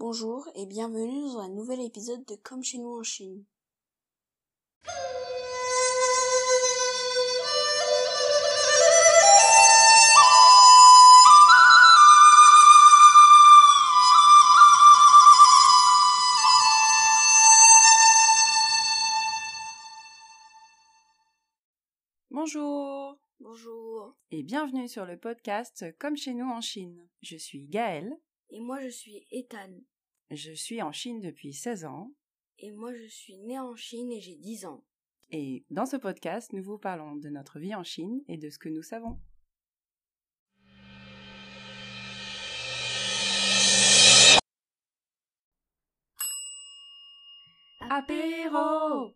Bonjour et bienvenue dans un nouvel épisode de Comme chez nous en Chine. Bonjour Bonjour. et bienvenue sur le podcast Comme chez nous en Chine. Je suis Gaëlle, Et moi je suis Ethan. je suis en Chine depuis 16 ans Et moi je suis né en Chine et j'ai 10 ans. et dans ce podcast nous vous parlons de notre vie en Chine et de ce que nous savons. Apéro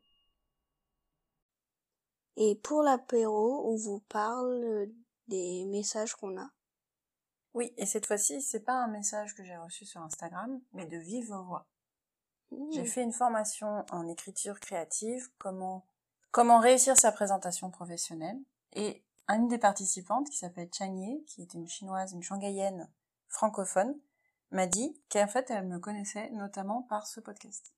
Et pour l'apéro, on vous parle des messages qu'on a. Oui, et cette fois-ci, c'est pas un message que j'ai reçu sur Instagram, mais de vive voix. J'ai Mmh. fait une formation en écriture créative, comment, comment réussir sa présentation professionnelle. Et une des participantes, qui s'appelle Chang Ye, qui est une chinoise, une shanghaïenne francophone, m'a dit qu'en fait, elle me connaissait notamment par ce podcast.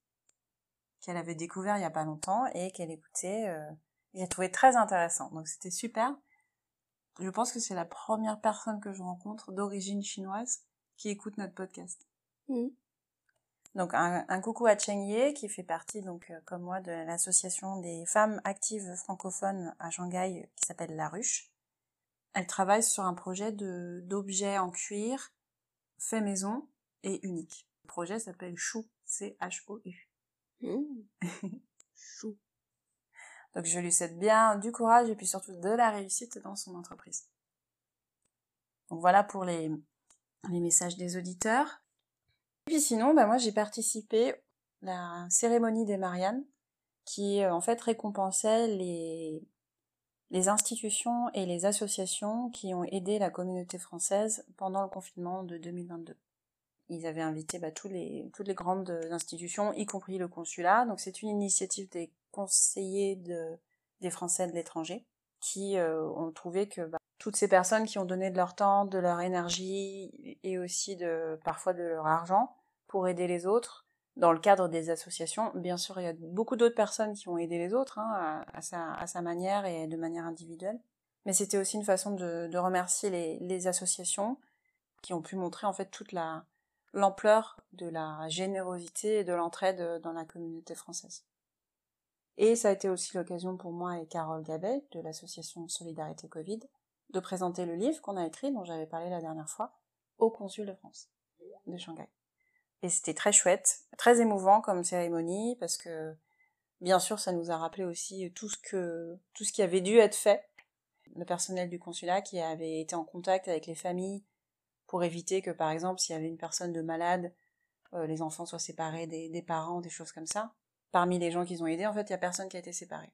Qu'elle avait découvert il y a pas longtemps et qu'elle écoutait, euh, et j'ai trouvé très intéressant. Donc c'était super. Je pense que c'est la première personne que je rencontre d'origine chinoise qui écoute notre podcast. Mmh. Donc un, un coucou à Cheng Ye qui fait partie donc euh, comme moi de l'association des femmes actives francophones à Shanghai euh, qui s'appelle La Ruche. Elle travaille sur un projet de d'objets en cuir fait maison et unique. Le projet s'appelle Chou, C H O U. Mmh. Chou. Donc je lui souhaite bien du courage et puis surtout de la réussite dans son entreprise. Donc voilà pour les messages des auditeurs. Et puis sinon, bah moi j'ai participé à la cérémonie des Mariannes, qui euh, en fait récompensait les, les institutions et les associations qui ont aidé la communauté française pendant le confinement de 2022. Ils avaient invité bah, tous les, toutes les grandes institutions, y compris le consulat. Donc c'est une initiative des conseillers de, des Français de l'étranger qui euh, ont trouvé que bah, toutes ces personnes qui ont donné de leur temps, de leur énergie et aussi de parfois de leur argent pour aider les autres dans le cadre des associations. Bien sûr, il y a beaucoup d'autres personnes qui ont aidé les autres hein, à, à, sa, à sa manière et de manière individuelle. Mais c'était aussi une façon de, de remercier les, les associations qui ont pu montrer en fait toute la l'ampleur de la générosité et de l'entraide dans la communauté française. Et ça a été aussi l'occasion pour moi et Carole Gabet de l'association Solidarité Covid de présenter le livre qu'on a écrit, dont j'avais parlé la dernière fois, au Consul de France de Shanghai. Et c'était très chouette, très émouvant comme cérémonie, parce que bien sûr ça nous a rappelé aussi tout ce que tout ce qui avait dû être fait. Le personnel du consulat qui avait été en contact avec les familles pour éviter que par exemple s'il y avait une personne de malade, euh, les enfants soient séparés des, des parents, des choses comme ça. Parmi les gens qu'ils ont aidés, en fait, il y a personne qui a été séparé.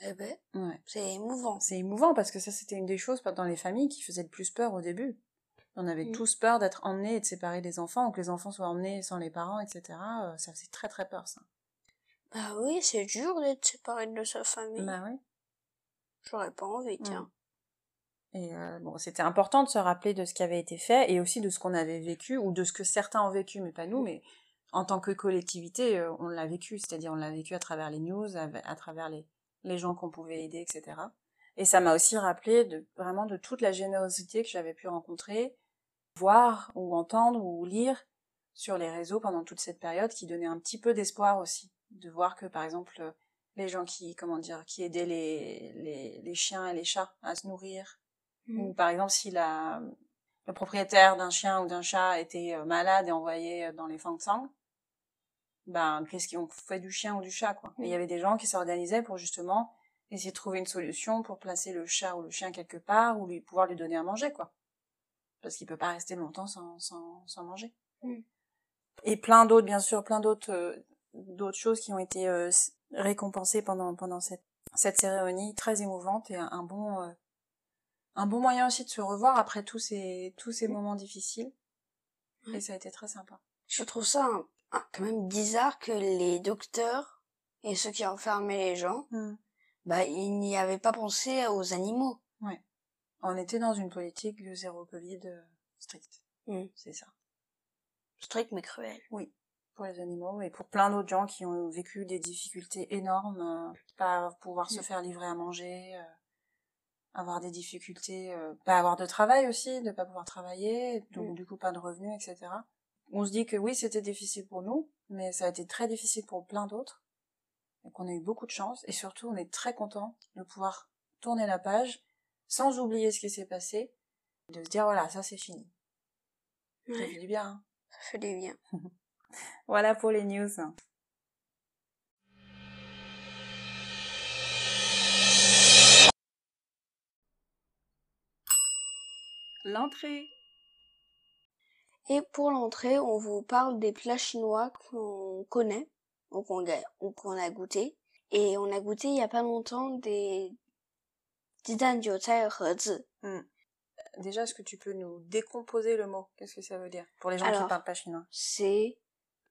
Eh ben, Ouais. c'est émouvant. C'est émouvant parce que ça, c'était une des choses dans les familles qui faisait le plus peur au début. On avait Mm. tous peur d'être emmenés et de séparer des enfants, ou que les enfants soient emmenés sans les parents, etc. Euh, Ça faisait très très peur, ça. Bah oui, c'est dur d'être séparé de sa famille. Bah oui. J'aurais pas envie, tiens. Euh, bon, c'était important de se rappeler de ce qui avait été fait et aussi de ce qu'on avait vécu ou de ce que certains ont vécu, mais pas nous, mais en tant que collectivité, euh, on l'a vécu, c'est-à-dire on l'a vécu à travers les news, à, travers les, les gens qu'on pouvait aider, etc. Et ça m'a aussi rappelé vraiment de toute la générosité que j'avais pu rencontrer, voir ou entendre ou lire sur les réseaux pendant toute cette période qui donnait un petit peu d'espoir aussi. De voir que, par exemple, les gens qui, comment dire, qui aidaient les, les chiens et les chats à se nourrir, Mmh. ou par exemple si la, le propriétaire d'un chien ou d'un chat était euh, malade et envoyé dans les Fangsang, ben qu'est-ce qu'ils ont fait du chien ou du chat quoi. Et il y avait des gens qui s'organisaient pour justement essayer de trouver une solution pour placer le chat ou le chien quelque part ou lui pouvoir lui donner à manger quoi. Parce qu'il peut pas rester longtemps sans, sans, sans manger. Mm. Et plein d'autres bien sûr, plein d'autres euh, d'autres choses qui ont été euh, récompensées pendant pendant cette cette cérémonie très émouvante et un, un bon euh, un bon moyen aussi de se revoir après tous ces tous ces moments difficiles. Et ça a été très sympa. Je trouve ça un- un- quand même bizarre que les docteurs et ceux qui enfermaient les gens, bah, ils n'y avaient pas pensé aux animaux. On était dans une politique de zéro Covid euh, stricte. Mm. C'est ça. Strict mais cruel. Oui, pour les animaux et pour plein d'autres gens qui ont vécu des difficultés énormes, euh, pas pouvoir se mm. faire livrer à manger, euh, avoir des difficultés, euh, pas avoir de travail aussi, de pas pouvoir travailler, donc mm. du coup pas de revenus, etc. On se dit que oui, c'était difficile pour nous, mais ça a été très difficile pour plein d'autres, et qu'on a eu beaucoup de chance, et surtout on est très content de pouvoir tourner la page sans oublier ce qui s'est passé, de se dire voilà, ça c'est fini. Ça fait du bien. Hein. Ça fait du bien. voilà pour les news. L'entrée. Et pour l'entrée, on vous parle des plats chinois qu'on connaît, ou qu'on a goûté. Et on a goûté il y a pas longtemps des Hmm. Déjà, est-ce que tu peux nous décomposer le mot? Qu'est-ce que ça veut dire Pour les gens qui qui parlent pas chinois? C'est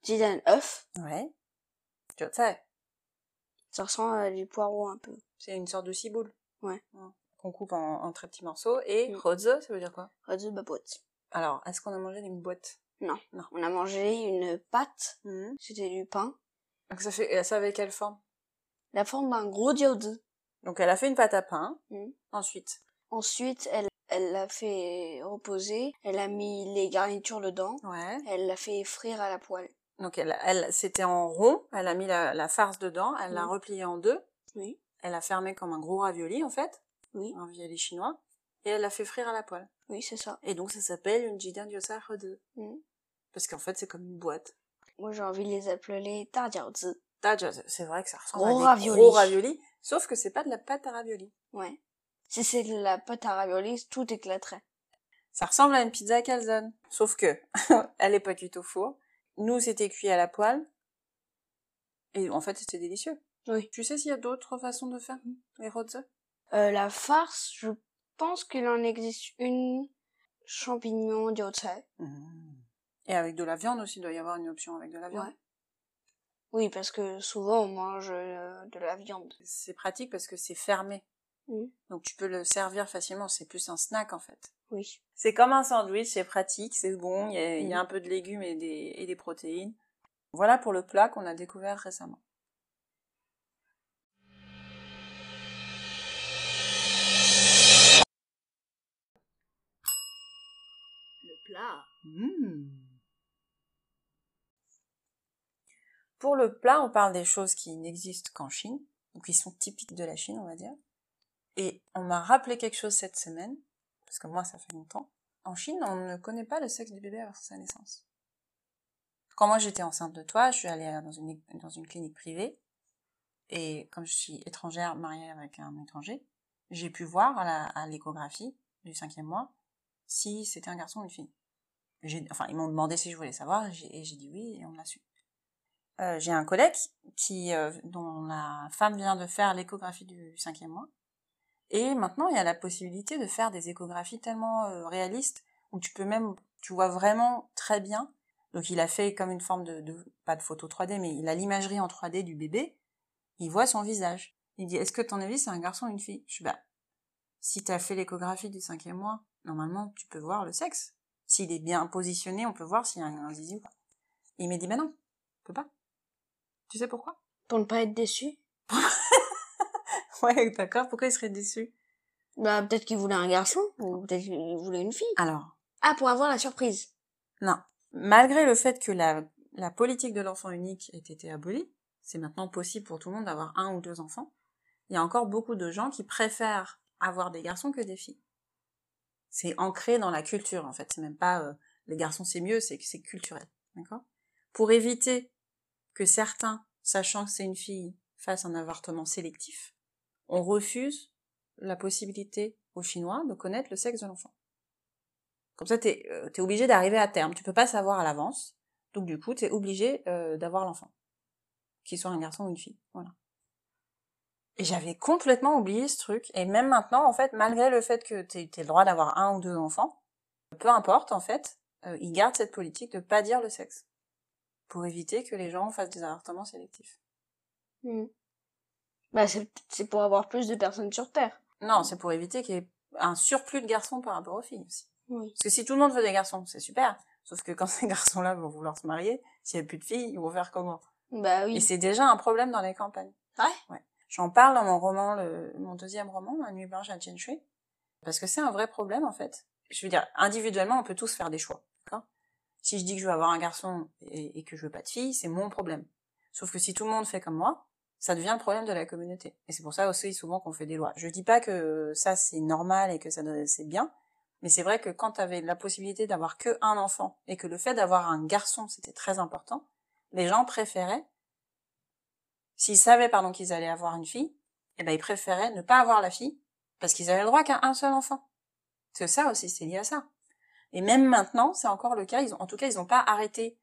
jidan œuf. Ouais. Ça ressemble à du poireau un peu. C'est une sorte de ciboule. Ouais. Qu'on coupe en, très petits morceaux. Et mm. ça veut dire quoi? Roze, boîte. Alors, est-ce qu'on a mangé une boîte? Non. Non. On a mangé une pâte. Hmm. C'était du pain. Donc ça fait, ça avait quelle forme? La forme d'un gros diode. Donc elle a fait une pâte à pain. Hmm. Ensuite? Ensuite, elle elle l'a fait reposer, elle a mis les garnitures dedans, ouais. elle l'a fait frire à la poêle. Donc elle, elle c'était en rond, elle a mis la, farce dedans, elle l'a replié en deux. Oui. Elle a fermé comme un gros ravioli en fait. Oui. Un ravioli chinois. Et elle l'a fait frire à la poêle. Oui, c'est ça. Et donc ça s'appelle une jidan diosa de. Hmm. Parce qu'en fait c'est comme une boîte. Moi j'ai envie de les appeler tarjiaozi. c'est vrai que ça ressemble à des gros ravioli. Sauf que c'est pas de la pâte à ravioli. Ouais. Si c'est de la pâte à ravioli, tout éclaterait. Ça ressemble à une pizza calzone. Sauf que, elle est pas cuite au four. Nous, c'était cuit à la poêle. Et en fait, c'était délicieux. Oui. Tu sais s'il y a d'autres façons de faire les rotze euh, La farce, je pense qu'il en existe une champignon diocèse. Mmh. Et avec de la viande aussi, il doit y avoir une option avec de la viande. Oui, parce que souvent on mange euh, de la viande. C'est pratique parce que c'est fermé. Mmh. Donc tu peux le servir facilement, c'est plus un snack en fait. Oui. C'est comme un sandwich, c'est pratique, c'est bon, il y, a, mmh. un peu de légumes et des, et des protéines. Voilà pour le plat qu'on a découvert récemment. Mmh. Pour le plat, on parle des choses qui n'existent qu'en Chine, ou qui sont typiques de la Chine, on va dire. Et on m'a rappelé quelque chose cette semaine, parce que moi ça fait longtemps. En Chine, on ne connaît pas le sexe du bébé avant sa naissance. Quand moi j'étais enceinte de toi, je suis allée dans une clinique privée, et comme je suis étrangère mariée avec un étranger, j'ai pu voir à l'échographie du cinquième mois si c'était un garçon ou une fille. Enfin, ils m'ont demandé si je voulais savoir, et j'ai dit oui, et on l'a su. Euh, j'ai un collègue qui, euh, dont la femme vient de faire l'échographie du cinquième mois. Et maintenant, il y a la possibilité de faire des échographies tellement euh, réalistes où tu peux même, tu vois vraiment très bien. Donc, il a fait comme une forme de, pas de photo 3D, mais il a l'imagerie en 3D du bébé. Il voit son visage. Il dit, est-ce que ton avis c'est un garçon ou une fille? Je suis bah, si t'as fait l'échographie du cinquième mois, normalement, tu peux voir le sexe. S'il est bien positionné, on peut voir s'il y a un, un zizi ou pas. il m'a dit, bah non, on peut pas. Tu sais pourquoi? Pour ne pas être déçu. ouais, d'accord. Pourquoi il serait déçu? Bah, peut-être qu'il voulait un garçon, ou peut-être qu'il voulait une fille. Alors Ah, pour avoir la surprise. Non. Malgré le fait que la, la politique de l'enfant unique ait été abolie, c'est maintenant possible pour tout le monde d'avoir un ou deux enfants, il y a encore beaucoup de gens qui préfèrent avoir des garçons que des filles. C'est ancré dans la culture, en fait. C'est même pas euh, les garçons c'est mieux, c'est c'est culturel. D'accord? Pour éviter que certains, sachant que c'est une fille, fassent un avortement sélectif, on refuse la possibilité aux Chinois de connaître le sexe de l'enfant. Comme ça, t'es euh, es obligé d'arriver à terme. Tu peux pas savoir à l'avance. Donc du coup, t'es obligé euh, d'avoir l'enfant. Qu'il soit un garçon ou une fille. Voilà. Et j'avais complètement oublié ce truc. Et même maintenant, en fait, malgré le fait que t'aies le droit d'avoir un ou deux enfants, peu importe, en fait, euh, ils gardent cette politique de pas dire le sexe pour éviter que les gens fassent des avortements sélectifs. Hmm. Bah, c'est pour avoir plus de personnes sur Terre. Non, c'est pour éviter qu'il y ait un surplus de garçons par rapport aux filles aussi. Oui. Parce que si tout le monde veut des garçons, c'est super. Sauf que quand ces garçons-là vont vouloir se marier, s'il n'y a plus de filles, ils vont faire comment? Bah Et oui. c'est déjà un problème dans les campagnes. Ouais? Ouais. J'en parle dans mon roman, mon deuxième roman, La nuit blanche à Tianshui, parce que c'est un vrai problème en fait. Je veux dire, individuellement, on peut tous faire des choix. Si je dis que je veux avoir un garçon et, que je veux pas de fille, c'est mon problème. Sauf que si tout le monde fait comme moi, ça devient le problème de la communauté. Et c'est pour ça aussi souvent qu'on fait des lois. Je dis pas que ça c'est normal et que ça c'est bien, mais c'est vrai que quand tu avais la possibilité d'avoir que un enfant et que le fait d'avoir un garçon c'était très important, les gens préféraient, s'ils savaient pardon qu'ils allaient avoir une fille, eh ben ils préféraient ne pas avoir la fille parce qu'ils avaient le droit qu'à un seul enfant. C'est ça aussi, c'est lié à ça. Et même maintenant, c'est encore le cas. Ils ont, en tout cas, ils n'ont pas arrêté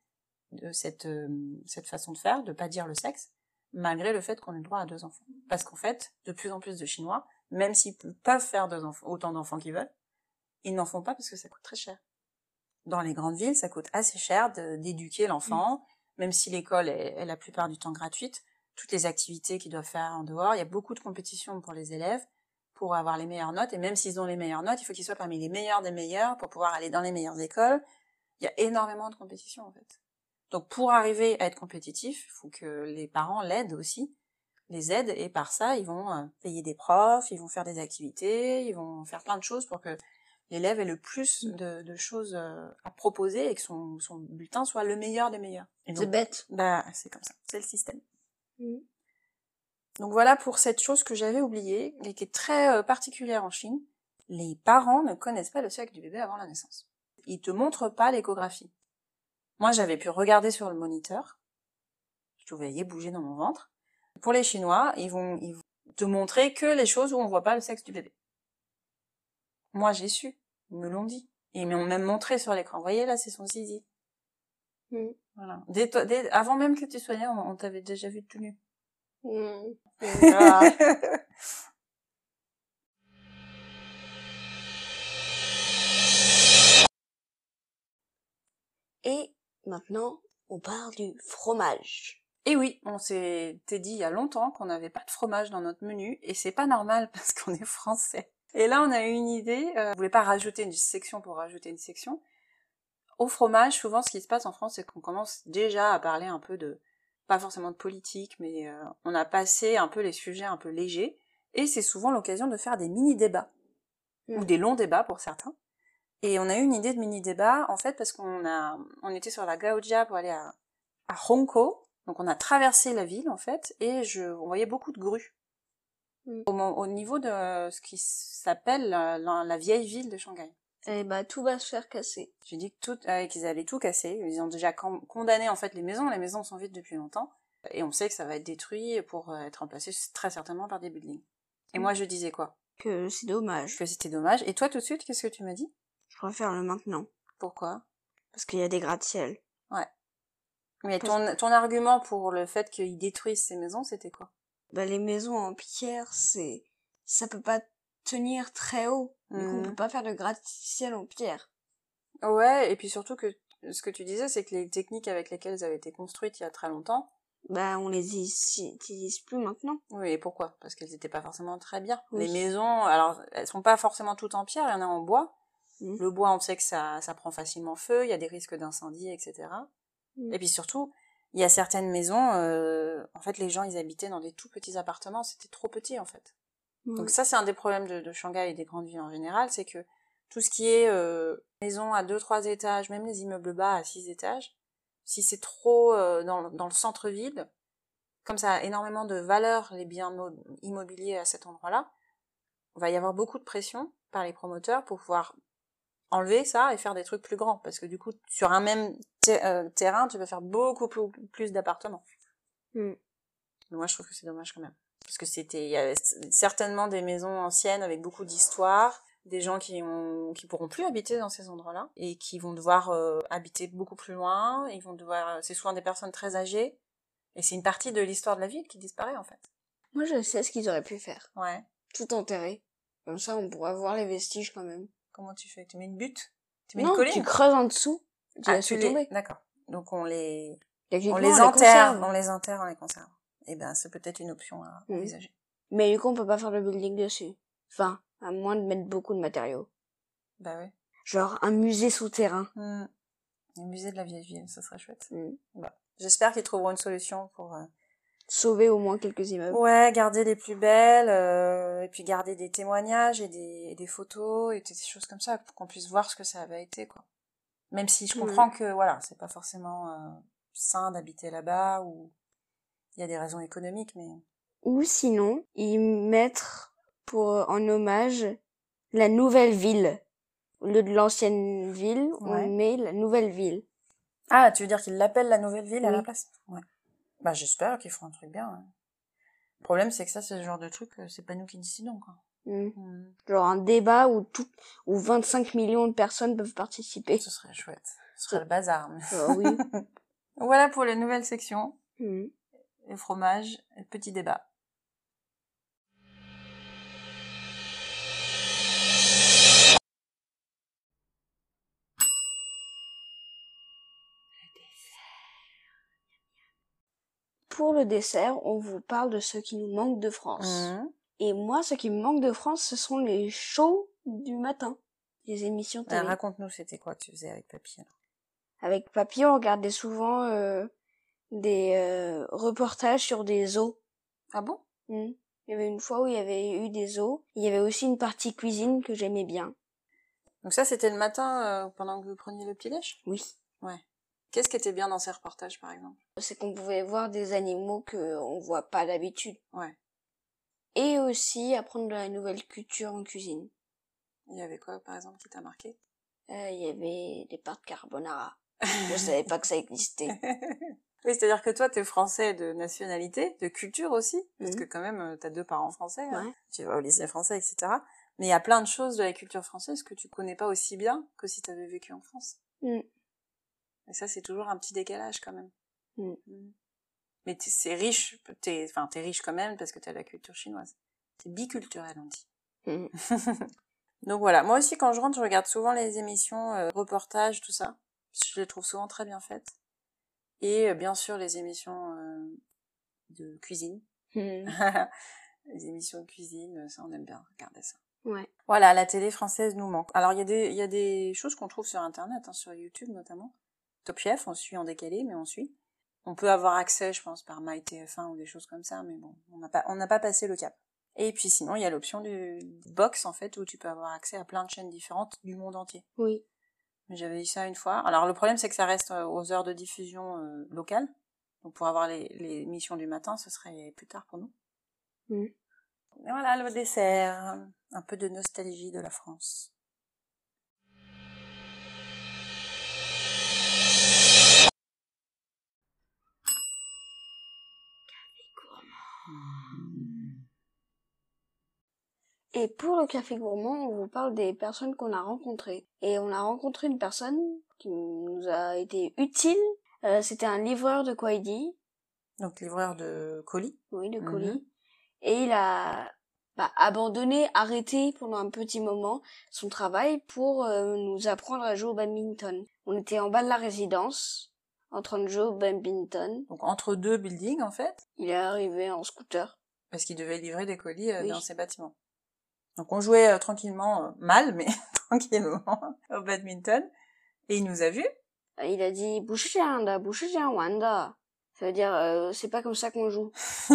de cette euh, cette façon de faire, de pas dire le sexe, malgré le fait qu'on ait le droit à deux enfants. Parce qu'en fait, de plus en plus de Chinois, même s'ils pe- peuvent faire deux enfants, autant d'enfants qu'ils veulent, ils n'en font pas parce que ça coûte très cher. Dans les grandes villes, ça coûte assez cher d'éduquer l'enfant, même si l'école est, est la plupart du temps gratuite. Toutes les activités qu'ils doivent faire en dehors, il y a beaucoup de compétitions pour les élèves pour avoir les meilleures notes. Et même s'ils ont les meilleures notes, il faut qu'ils soient parmi les meilleurs des meilleurs pour pouvoir aller dans les meilleures écoles. Il y a énormément de compétition en fait. Donc pour arriver à être compétitif, il faut que les parents l'aident aussi, les aident et par ça ils vont euh, payer des profs, ils vont faire des activités, ils vont faire plein de choses pour que l'élève ait le plus de, de choses euh, à proposer et que son, son bulletin soit le meilleur des meilleurs. C'est bête. bah c'est comme ça, c'est le système. Mhm. Donc voilà pour cette chose que j'avais oubliée et qui est très euh, particulière en Chine. Les parents ne connaissent pas le sexe du bébé avant la naissance. Ils te montrent pas l'échographie. Moi, j'avais pu regarder sur le moniteur. Je te voyais bouger dans mon ventre. Pour les Chinois, ils vont, ils vont te montrer que les choses où on voit pas le sexe du bébé. Moi, j'ai su. Ils me l'ont dit. Et ils m'ont même montré sur l'écran. Vous voyez, là, c'est son zizi. Mm. Voilà. Dès, toi- dès- avant même que tu sois on, on t'avait déjà vu tout nu. Mm. Voilà. Et maintenant, on parle du fromage. Et oui, on s'était dit il y a longtemps qu'on n'avait pas de fromage dans notre menu, et c'est pas normal parce qu'on est français. Et là, on a eu une idée, euh, on voulait pas rajouter une section pour rajouter une section. Au fromage, souvent, ce qui se passe en France, c'est qu'on commence déjà à parler un peu de, pas forcément de politique, mais euh, on a passé un peu les sujets un peu légers, et c'est souvent l'occasion de faire des mini-débats, ou des longs débats pour certains. Et on a eu une idée de mini-débat, en fait, parce qu'on a, on était sur la Gaojia pour aller à, à donc on a traversé la ville, en fait, et je, on voyait beaucoup de grues. Mm. Au, niveau de ce qui s'appelle la, la- la vieille ville de Shanghai. Et bah, tout va se faire casser. J'ai dit que tout, euh, qu'ils allaient tout casser. Ils ont déjà con- condamné en fait les maisons. Les maisons sont vides depuis longtemps. Et on sait que ça va être détruit pour euh, être remplacé très certainement par des buildings. Et Mm. moi je disais quoi? Que c'est dommage. Que c'était dommage. Et toi tout de suite, qu'est-ce que tu m'as dit? Je préfère le maintenant. Pourquoi? Parce qu'il y a des gratte-ciel. Mais Parce ton, ton argument pour le fait qu'ils détruisent ces maisons, c'était quoi? Bah, les maisons en pierre, c'est, ça peut pas tenir très haut. Du coup, on peut pas faire de gratte-ciel en pierre. Ouais, et puis surtout que ce que tu disais, c'est que les techniques avec lesquelles elles avaient été construites il y a très longtemps, Bah, on les utilise plus maintenant. Oui, et pourquoi? Parce qu'elles n'étaient pas forcément très bien. Oui. Les maisons, alors, elles sont pas forcément toutes en pierre, il y en a en bois. Mhm. Le bois, on sait que ça, ça prend facilement feu, il y a des risques d'incendie, etc. Mhm. Et puis surtout, il y a certaines maisons, euh, en fait, les gens, ils habitaient dans des tout petits appartements, c'était trop petit, en fait. Donc ça, c'est un des problèmes de, de Shanghai et des grandes villes en général, c'est que tout ce qui est euh, maison à deux, trois étages, même les immeubles bas à six étages, si c'est trop euh, dans, dans le centre-ville, comme ça a énormément de valeur les biens mo- immobiliers à cet endroit-là, il va y avoir beaucoup de pression par les promoteurs pour pouvoir enlever ça et faire des trucs plus grands. Parce que du coup, sur un même ter- euh, terrain, tu peux faire beaucoup plus, plus d'appartements. Mm. Moi, je trouve que c'est dommage quand même. Parce que c'était, il y avait certainement des maisons anciennes avec beaucoup d'histoire, des gens qui ont, qui pourront plus habiter dans ces endroits-là et qui vont devoir euh, habiter beaucoup plus loin. Ils vont devoir, c'est souvent des personnes très âgées et c'est une partie de l'histoire de la ville qui disparaît en fait. Moi, je sais ce qu'ils auraient pu faire. Ouais. Tout enterrer. Comme ça, on pourra voir les vestiges quand même. Comment tu fais? Tu mets une butte? Tu mets non, une colline? tu creuses en dessous. Tu Ah, tu les... D'accord. Donc on les, on les enterre, on les enterre, on les conserve. Eh ben, c'est peut-être une option à Mhm. envisager. Mais du coup, on peut pas faire le building dessus. Enfin, à moins de mettre beaucoup de matériaux. Bah oui. Genre un musée souterrain. Hmm. Le musée de la vieille ville, ça serait chouette. Mm. Bah, J'espère qu'ils trouveront une solution pour... euh, Sauver au moins quelques immeubles. Ouais, garder les plus belles, euh, et puis garder des témoignages et des, et des photos et des choses comme ça, pour qu'on puisse voir ce que ça avait été, quoi. Même si je comprends que, voilà, c'est pas forcément euh, sain d'habiter là-bas, ou il y a des raisons économiques, mais... Ou sinon, y mettre pour en hommage la nouvelle ville. Au lieu de l'ancienne ville, Ouais. on met la nouvelle ville. Ah, tu veux dire qu'ils l'appellent la nouvelle ville à la place? Ouais. Bah, j'espère qu'ils feront un truc bien. ouais. Le problème, c'est que ça, c'est le genre de truc, euh, c'est pas nous qui décidons, quoi. Mm. Hmm. Genre un débat où tout, où 25 millions de personnes peuvent participer. Ce serait chouette. Ce serait le bazar. mais- Ah oui. voilà pour les nouvelles sections. Mm. Les fromages, et le petit débat. Pour le dessert, on vous parle de ce qui nous manque de France. Mhm. Et moi, ce qui me manque de France, ce sont les shows du matin. Les émissions Ah, télé. Raconte-nous, c'était quoi que tu faisais avec papy alors Avec papy, on regardait souvent euh, des euh, reportages sur des zoos. Ah bon? Mm. Il y avait une fois où il y avait eu des zoos. Il y avait aussi une partie cuisine que j'aimais bien. Donc ça, c'était le matin euh, pendant que vous preniez le petit déj Oui. Ouais. Qu'est-ce qui était bien dans ces reportages, par exemple? C'est qu'on pouvait voir des animaux que on voit pas d'habitude. Ouais. Et aussi apprendre de la nouvelle culture en cuisine. Il y avait quoi, par exemple, qui t'a marqué? Euh, il y avait des pâtes carbonara. Je savais pas que ça existait. Oui, c'est-à-dire que toi, t'es français de nationalité, de culture aussi, parce Mhm. que quand même, euh, t'as deux parents français, hein. Ouais. tu vas au lycée français, etc. Mais il y a plein de choses de la culture française que tu connais pas aussi bien que si t'avais vécu en France. Mm. Et ça, c'est toujours un petit décalage quand même. Mm. Mm. Mais c'est riche, t'es, enfin, t'es riche quand même parce que t'as la culture chinoise. C'est biculturel, on dit. Donc voilà, moi aussi quand je rentre, je regarde souvent les émissions, euh, reportages, tout ça. Je les trouve souvent très bien faites. Et euh, bien sûr les émissions euh, de cuisine. Mm. les émissions de cuisine, ça on aime bien regarder ça. Ouais. Voilà, la télé française nous manque. Alors il y a des y a des choses qu'on trouve sur internet, hein, sur YouTube notamment. Top Chef, on suit en décalé, mais on suit. On peut avoir accès, je pense, par MyTF1 ou des choses comme ça, mais bon, on n'a pas on n'a pas passé le cap. Et puis sinon, il y a l'option du box en fait où tu peux avoir accès à plein de chaînes différentes du monde entier. Oui. J'avais eu ça une fois. Alors le problème c'est que ça reste euh, aux heures de diffusion euh, locales. Donc pour avoir les, les émissions du matin, ce serait plus tard pour nous. Mm. Et voilà le dessert, un peu de nostalgie de la France. Et pour le café gourmand, on vous parle des personnes qu'on a rencontrées. Et on a rencontré une personne qui nous a été utile. Euh, C'était un livreur de Kwaidi, Donc livreur de colis. oui, de Mhm. colis. Et il a bah, abandonné, arrêté pendant un petit moment son travail pour euh, nous apprendre à jouer au badminton. On était en bas de la résidence, en train de jouer au badminton. Donc entre deux buildings en fait, Il est arrivé en scooter. parce qu'il devait livrer des colis euh, Oui. dans ces bâtiments. Donc on jouait euh, tranquillement, euh, mal, mais tranquillement, au badminton. Et il nous a vus. Euh, il a dit Wanda. Ça veut dire, c'est pas comme ça qu'on joue.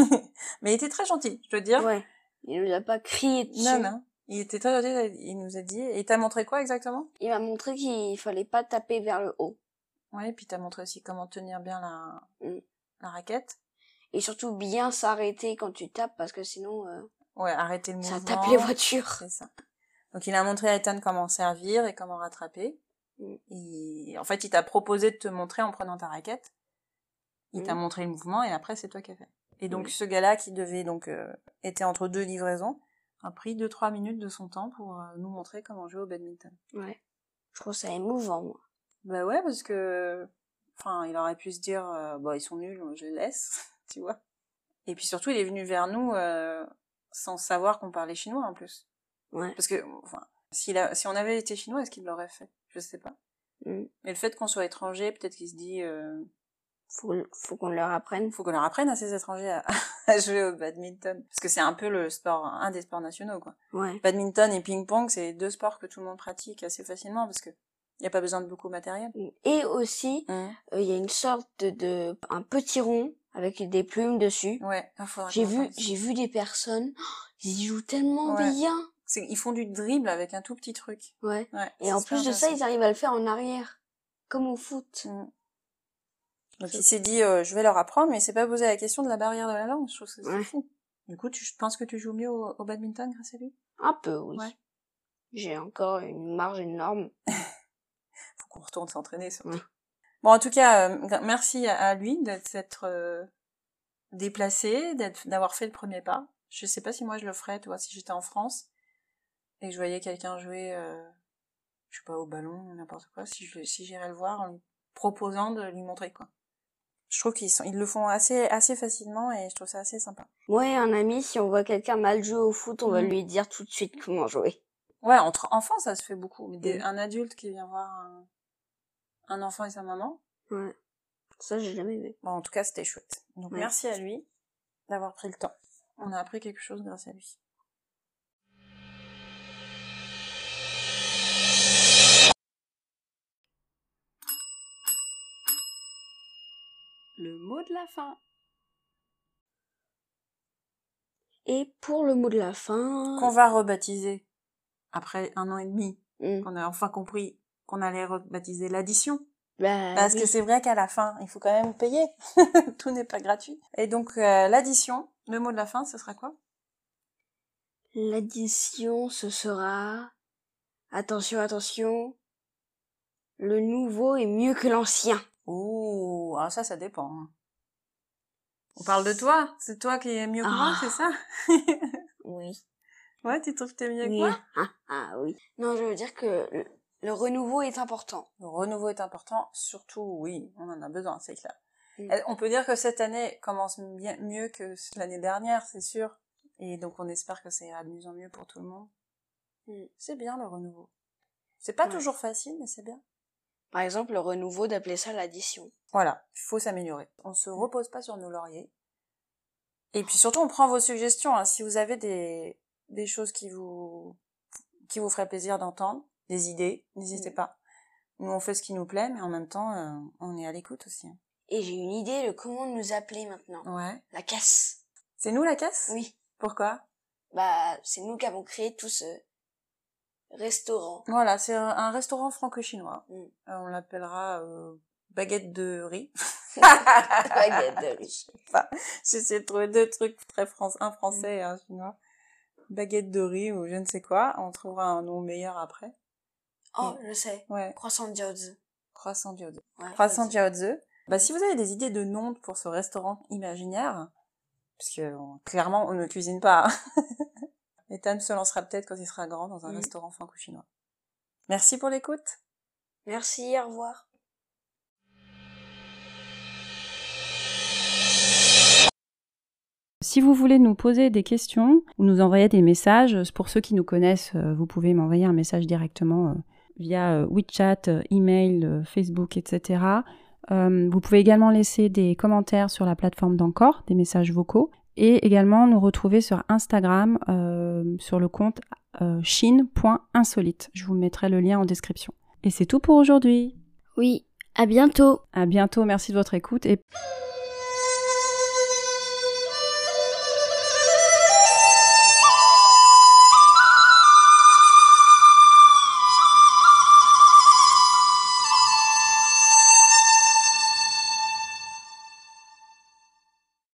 mais il était très gentil, je veux dire. Ouais. Il nous a pas crié dessus. Non, non. Il était très gentil, il nous a dit. Et t'a montré quoi exactement? Il m'a montré qu'il fallait pas taper vers le haut. Ouais, et puis t'as montré aussi comment tenir bien la, mm. la raquette. Et surtout bien s'arrêter quand tu tapes parce que sinon. Ouais, arrêter le ça mouvement. tape les voitures. C'est ça. Donc il a montré à Ethan comment servir et comment rattraper. Mm. Et en fait, il t'a proposé de te montrer en prenant ta raquette. Il Mm. t'a montré le mouvement et après c'est toi qui as fait. Et donc Mm. ce gars-là qui devait donc euh, était entre deux livraisons a pris deux trois minutes de son temps pour euh, nous montrer comment jouer au badminton. Ouais. Je trouve ça émouvant, moi. Bah ouais, parce que, enfin, il aurait pu se dire, euh, bah ils sont nuls, je les laisse, tu vois. Et puis surtout, il est venu vers nous euh, sans savoir qu'on parlait chinois en plus. Ouais. Parce que, enfin, s'il a, si on avait été chinois, est-ce qu'il l'aurait fait? Je sais pas. Mm. Mais le fait qu'on soit étranger, peut-être qu'il se dit, euh, Faut, faut qu'on leur apprenne. faut qu'on leur apprenne à ces étrangers à, à jouer au badminton. Parce que c'est un peu le sport, un des sports nationaux, quoi. Ouais. Badminton et ping-pong, c'est deux sports que tout le monde pratique assez facilement parce que Il n'y a pas besoin de beaucoup de matériel. Et aussi, Mmh. euh, il y a une sorte de, de un petit rond avec des plumes dessus. Ouais, J'ai vu, j'ai vu des personnes, ils jouent tellement Ouais. bien. Ils font du dribble avec un tout petit truc. Ouais. Ouais, Et en plus de ça, ils arrivent à le faire en arrière, comme au foot. Mm. Donc il s'est dit, euh, je vais leur apprendre, mais il s'est pas posé la question de la barrière de la langue. Je trouve que c'est fou. Du coup, tu penses que tu joues mieux au, au badminton grâce à lui? Un peu, oui. J'ai encore une marge énorme. Faut qu'on retourne s'entraîner surtout. Ouais. Bon, en tout cas, euh, merci à, lui d'être euh, déplacé, d'être- d'avoir fait le premier pas. Je sais pas si moi je le ferais, tu vois, si j'étais en France et que je voyais quelqu'un jouer, euh, je sais pas, au ballon, n'importe quoi, si je, si j'irais le voir en lui proposant de lui montrer quoi. Je trouve qu'ils sont, ils le font assez, assez facilement et je trouve ça assez sympa. Et un ami, si on voit quelqu'un mal jouer au foot, on va Mm. lui dire tout de suite comment jouer. Ouais, entre enfants, ça se fait beaucoup. Mais des- Mm. un adulte qui vient voir un, un enfant et sa maman, Ouais. Ça, j'ai jamais vu. bon, en tout cas, c'était chouette. Donc, Ouais. merci à lui d'avoir pris le temps. On a appris quelque chose grâce à lui. Le mot de la fin. Et pour le mot de la fin, Qu'on va rebaptiser après un an et demi, Mm. qu'on a enfin compris qu'on allait rebaptiser l'addition. bah, Parce oui. que c'est vrai qu'à la fin, il faut quand même payer. Tout n'est pas gratuit. Et donc, euh, l'addition, le mot de la fin, ce sera quoi? L'addition, ce sera attention, attention. Le nouveau est mieux que l'ancien. Ouh, ah, ça, ça dépend. hein. On parle de toi C'est toi qui es mieux que moi, Ah. c'est ça? Oui. Ouais, tu trouves que t'es mieux que moi? Ah, ah oui. Non, je veux dire que le, renouveau est important. Le renouveau est important, surtout, oui, on en a besoin, c'est clair. Mm. Euh, On peut dire que cette année commence bien, mieux que l'année dernière, c'est sûr. Et donc, on espère que ça ira de mieux en mieux pour tout le monde. Mm. C'est bien, le renouveau. C'est pas Ouais. toujours facile, mais c'est bien. Par exemple, le renouveau d'appeler ça l'addition. Voilà, il faut s'améliorer. On se repose pas sur nos lauriers. Et puis surtout, on prend vos suggestions. hein. Si vous avez des, des choses qui vous, qui vous feraient plaisir d'entendre, des idées, n'hésitez Mm. pas. Nous, on fait ce qui nous plaît, mais en même temps, euh, on est à l'écoute aussi. hein. Et j'ai une idée de comment nous appeler maintenant. Ouais. La casse. C'est nous la casse? Oui. Pourquoi? Bah, c'est nous qui avons créé tout ce restaurant. Voilà, c'est un restaurant franco-chinois. Mm. Euh, on l'appellera euh, baguette de riz. Baguette de riz. J'ai essayé de trouver deux trucs très français, un français et un chinois. Baguette de riz ou je ne sais quoi. On trouvera un nom meilleur après. Oh, je sais. Ouais. Croissant jiaozi. Croissant Jiaozi. Ouais, Croissant. Jiaozi. Bah, si vous avez des idées de noms pour ce restaurant imaginaire, parce que on- clairement, on ne cuisine pas. hein. Ethan se lancera peut-être quand il sera grand dans un Mm. restaurant franco-chinois. Merci pour l'écoute. Merci, au revoir. Si vous voulez nous poser des questions ou nous envoyer des messages, pour ceux qui nous connaissent, euh, vous pouvez m'envoyer un message directement euh, via euh, WeChat, euh, email, euh, Facebook, etc. Euh, vous pouvez également laisser des commentaires sur la plateforme d'Encore, des messages vocaux, et également nous retrouver sur Instagram euh, sur le compte euh, chine.insolite. Je vous mettrai le lien en description. Et c'est tout pour aujourd'hui. Oui, à bientôt. À bientôt, merci de votre écoute et